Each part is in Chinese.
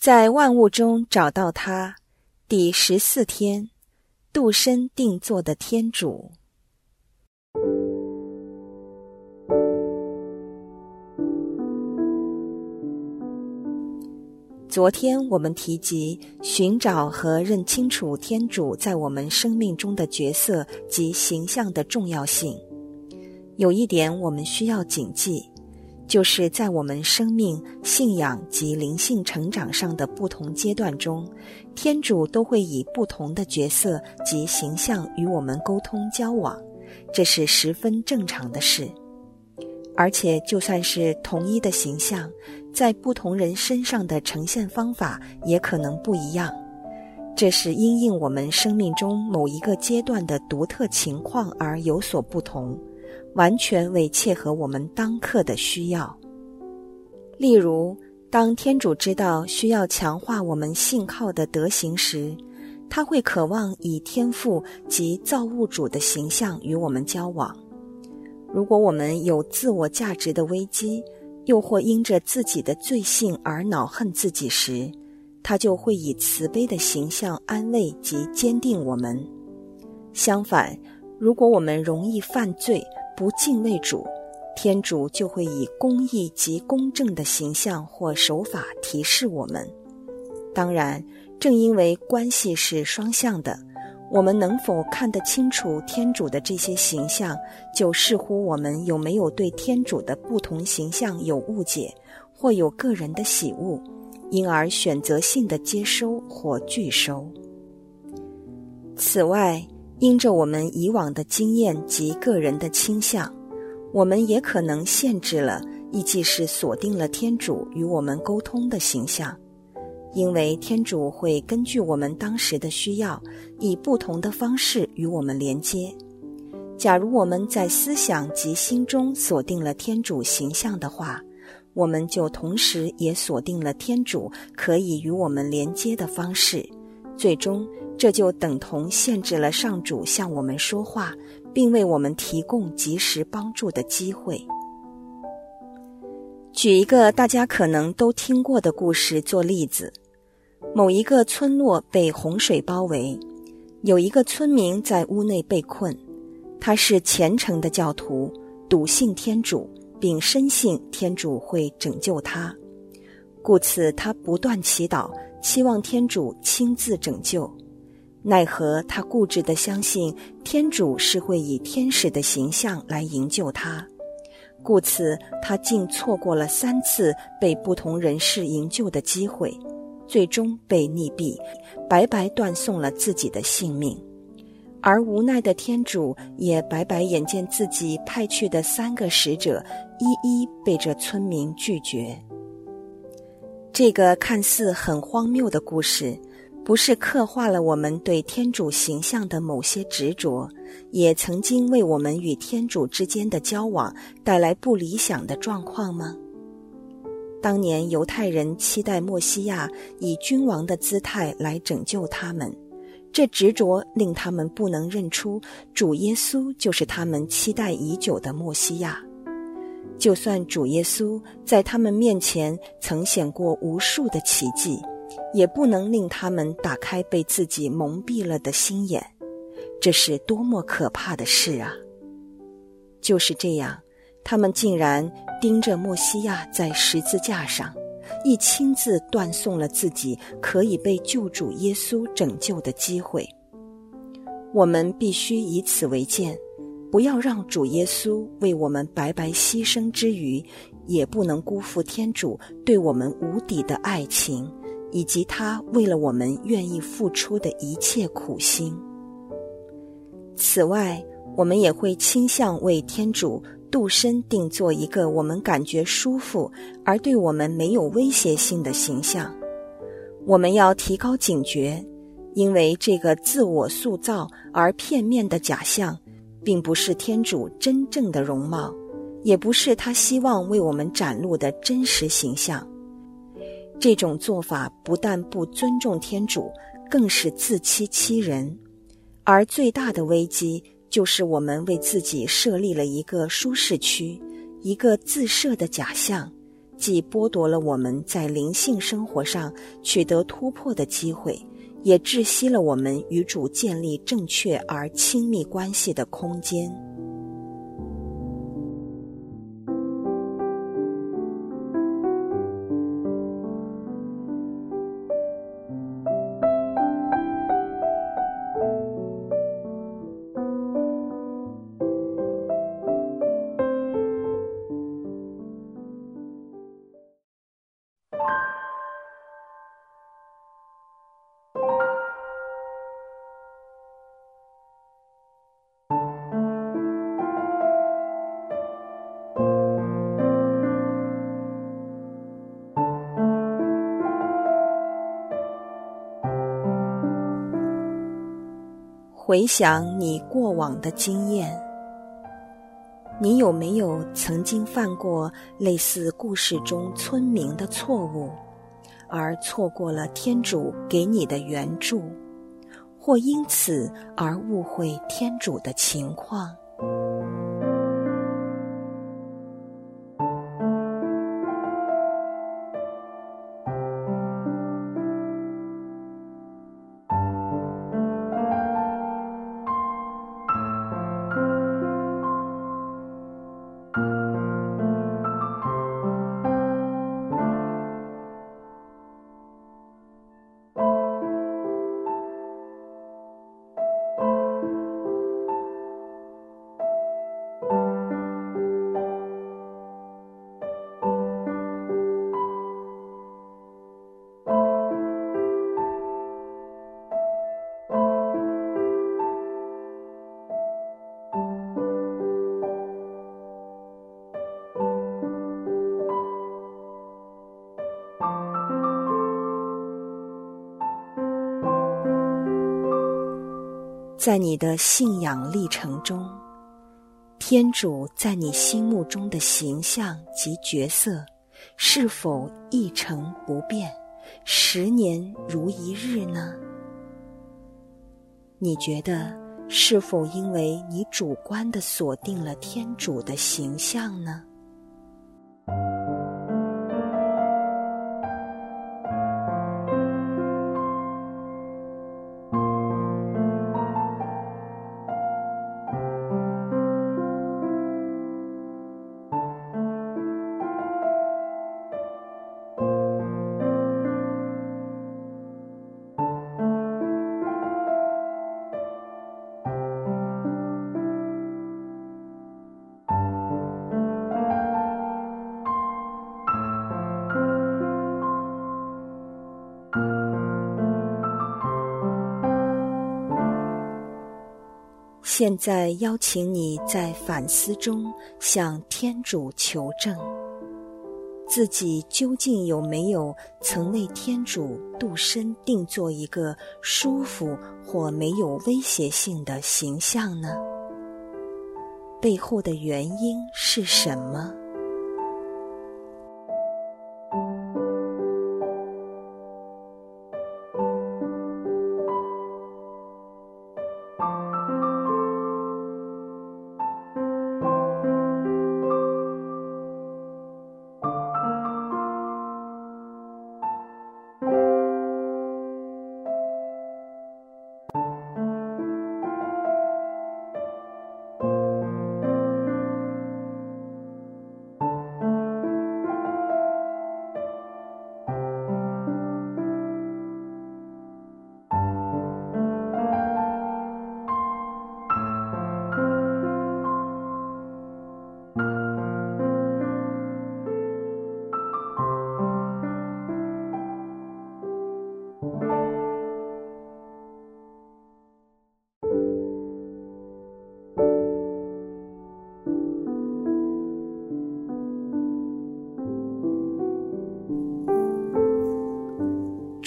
在万物中找到他，第十四天，度身定做的天主。昨天我们提及寻找和认清楚天主在我们生命中的角色及形象的重要性。有一点我们需要谨记。就是在我们生命、信仰及灵性成长上的不同阶段中，天主都会以不同的角色及形象与我们沟通交往，这是十分正常的事。而且，就算是同一的形象，在不同人身上的呈现方法也可能不一样，这是因应我们生命中某一个阶段的独特情况而有所不同。完全为切合我们当刻的需要。例如，当天主知道需要强化我们信靠的德行时，他会渴望以天赋及造物主的形象与我们交往。如果我们有自我价值的危机，又或因着自己的罪性而恼恨自己时，他就会以慈悲的形象安慰及坚定我们。相反，如果我们容易犯罪，不敬畏主，天主就会以公义及公正的形象或手法提示我们。当然，正因为关系是双向的，我们能否看得清楚天主的这些形象，就视乎我们有没有对天主的不同形象有误解，或有个人的喜恶，因而选择性的接收或拒收。此外，因着我们以往的经验及个人的倾向，我们也可能限制了，亦即是锁定了天主与我们沟通的形象。因为天主会根据我们当时的需要，以不同的方式与我们连接。假如我们在思想及心中锁定了天主形象的话，我们就同时也锁定了天主可以与我们连接的方式，最终。这就等同限制了上主向我们说话，并为我们提供及时帮助的机会。举一个大家可能都听过的故事做例子：某一个村落被洪水包围，有一个村民在屋内被困。他是虔诚的教徒，笃信天主，并深信天主会拯救他，故此他不断祈祷，期望天主亲自拯救。奈何他固执地相信天主是会以天使的形象来营救他，故此他竟错过了三次被不同人士营救的机会，最终被溺毙，白白断送了自己的性命。而无奈的天主也白白眼见自己派去的三个使者一一被这村民拒绝。这个看似很荒谬的故事。不是刻画了我们对天主形象的某些执着，也曾经为我们与天主之间的交往带来不理想的状况吗？当年犹太人期待墨西亚以君王的姿态来拯救他们，这执着令他们不能认出主耶稣就是他们期待已久的墨西亚。就算主耶稣在他们面前曾显过无数的奇迹。也不能令他们打开被自己蒙蔽了的心眼，这是多么可怕的事啊！就是这样，他们竟然盯着莫西亚在十字架上，亦亲自断送了自己可以被救主耶稣拯救的机会。我们必须以此为鉴，不要让主耶稣为我们白白牺牲之余，也不能辜负天主对我们无底的爱情。以及他为了我们愿意付出的一切苦心。此外，我们也会倾向为天主度身定做一个我们感觉舒服而对我们没有威胁性的形象。我们要提高警觉，因为这个自我塑造而片面的假象，并不是天主真正的容貌，也不是他希望为我们展露的真实形象。这种做法不但不尊重天主，更是自欺欺人。而最大的危机就是我们为自己设立了一个舒适区，一个自设的假象，既剥夺了我们在灵性生活上取得突破的机会，也窒息了我们与主建立正确而亲密关系的空间。回想你过往的经验，你有没有曾经犯过类似故事中村民的错误，而错过了天主给你的援助，或因此而误会天主的情况？在你的信仰历程中，天主在你心目中的形象及角色是否一成不变，十年如一日呢？你觉得是否因为你主观的锁定了天主的形象呢？现在邀请你在反思中向天主求证，自己究竟有没有曾为天主度身定做一个舒服或没有威胁性的形象呢？背后的原因是什么？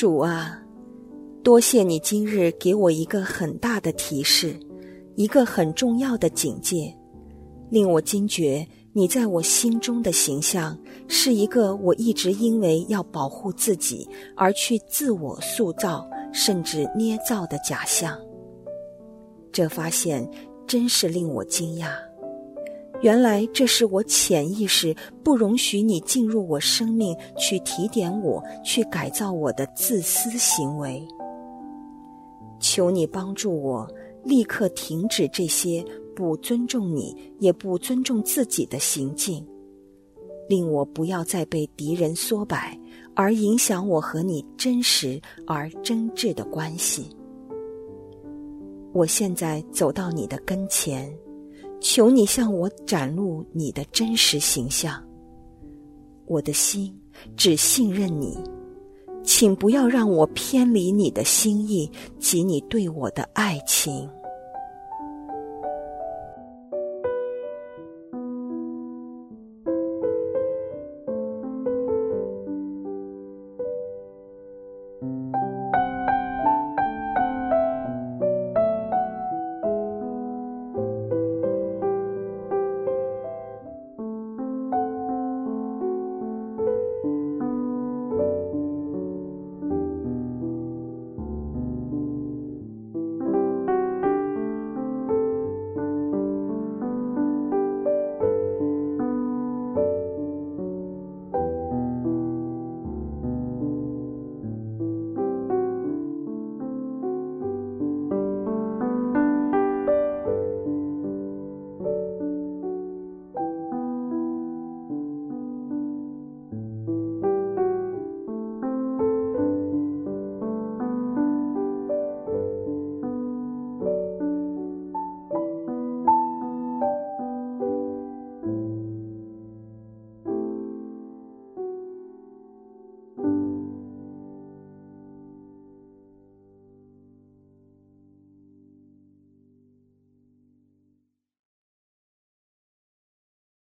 主啊，多谢你今日给我一个很大的提示，一个很重要的警戒，令我惊觉你在我心中的形象是一个我一直因为要保护自己而去自我塑造甚至捏造的假象。这发现真是令我惊讶。原来这是我潜意识不容许你进入我生命去提点我、去改造我的自私行为。求你帮助我，立刻停止这些不尊重你也不尊重自己的行径，令我不要再被敌人缩摆，而影响我和你真实而真挚的关系。我现在走到你的跟前。求你向我展露你的真实形象，我的心只信任你，请不要让我偏离你的心意及你对我的爱情。